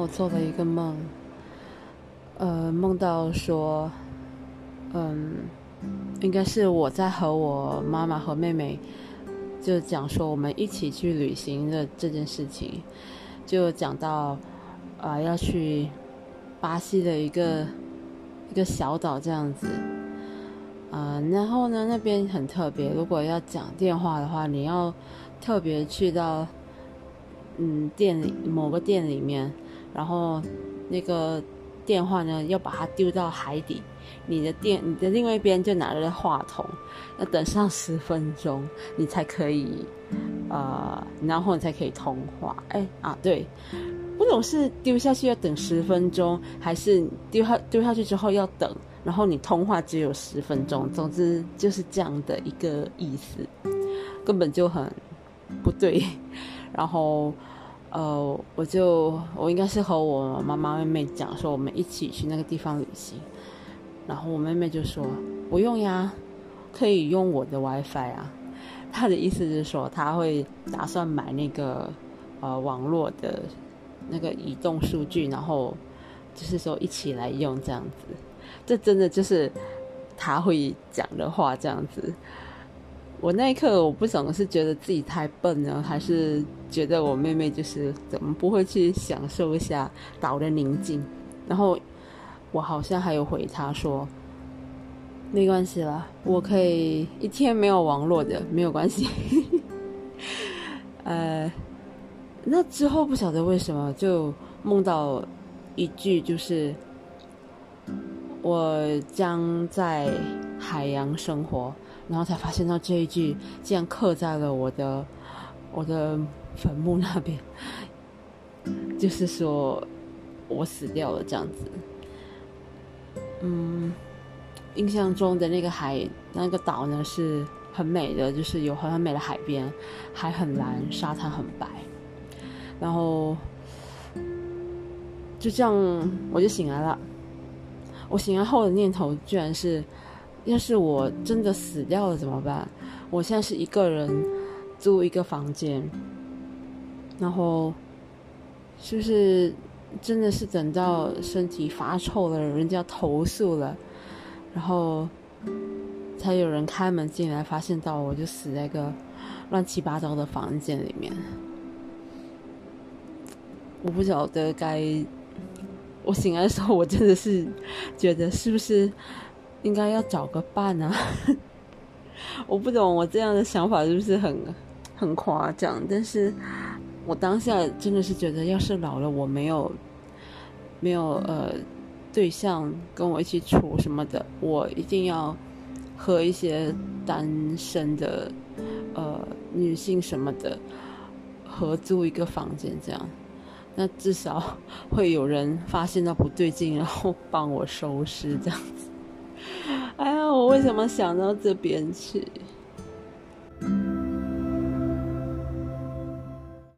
我做了一个梦，呃，梦到说，嗯，应该是我在和我妈妈和妹妹就讲说我们一起去旅行的这件事情，就讲到啊要去巴西的一个一个小岛这样子，啊，然后呢那边很特别，如果要讲电话的话，你要特别去到嗯店里某个店里面。然后，那个电话呢，要把它丢到海底。你的电，你的另外一边就拿着话筒，要等上十分钟，你才可以，呃，然后你才可以通话。哎啊，对，不懂是丢下去要等十分钟，还是丢下丢下去之后要等，然后你通话只有十分钟。总之就是这样的一个意思，根本就很不对。然后。呃，我就我应该是和我妈妈妹妹讲说，我们一起去那个地方旅行。然后我妹妹就说不用呀，可以用我的 WiFi 啊。她的意思是说，她会打算买那个呃网络的那个移动数据，然后就是说一起来用这样子。这真的就是她会讲的话这样子。我那一刻，我不懂是觉得自己太笨呢，还是觉得我妹妹就是怎么不会去享受一下岛的宁静？然后我好像还有回她说，没关系啦，我可以一天没有网络的，没有关系。呃，那之后不晓得为什么就梦到一句，就是我将在海洋生活。然后才发现到这一句竟然刻在了我的我的坟墓那边，就是说我死掉了这样子。嗯，印象中的那个海那个岛呢是很美的，就是有很很美的海边，海很蓝，沙滩很白。然后就这样我就醒来了。我醒来后的念头居然是。要是我真的死掉了怎么办？我现在是一个人租一个房间，然后是不是真的是等到身体发臭了，人家投诉了，然后才有人开门进来，发现到我就死在个乱七八糟的房间里面。我不晓得该，我醒来的时候，我真的是觉得是不是？应该要找个伴啊！我不懂我这样的想法是不是很很夸张？但是我当下真的是觉得，要是老了我没有没有呃对象跟我一起处什么的，我一定要和一些单身的呃女性什么的合租一个房间，这样那至少会有人发现到不对劲，然后帮我收尸这样。为什么想到这边去？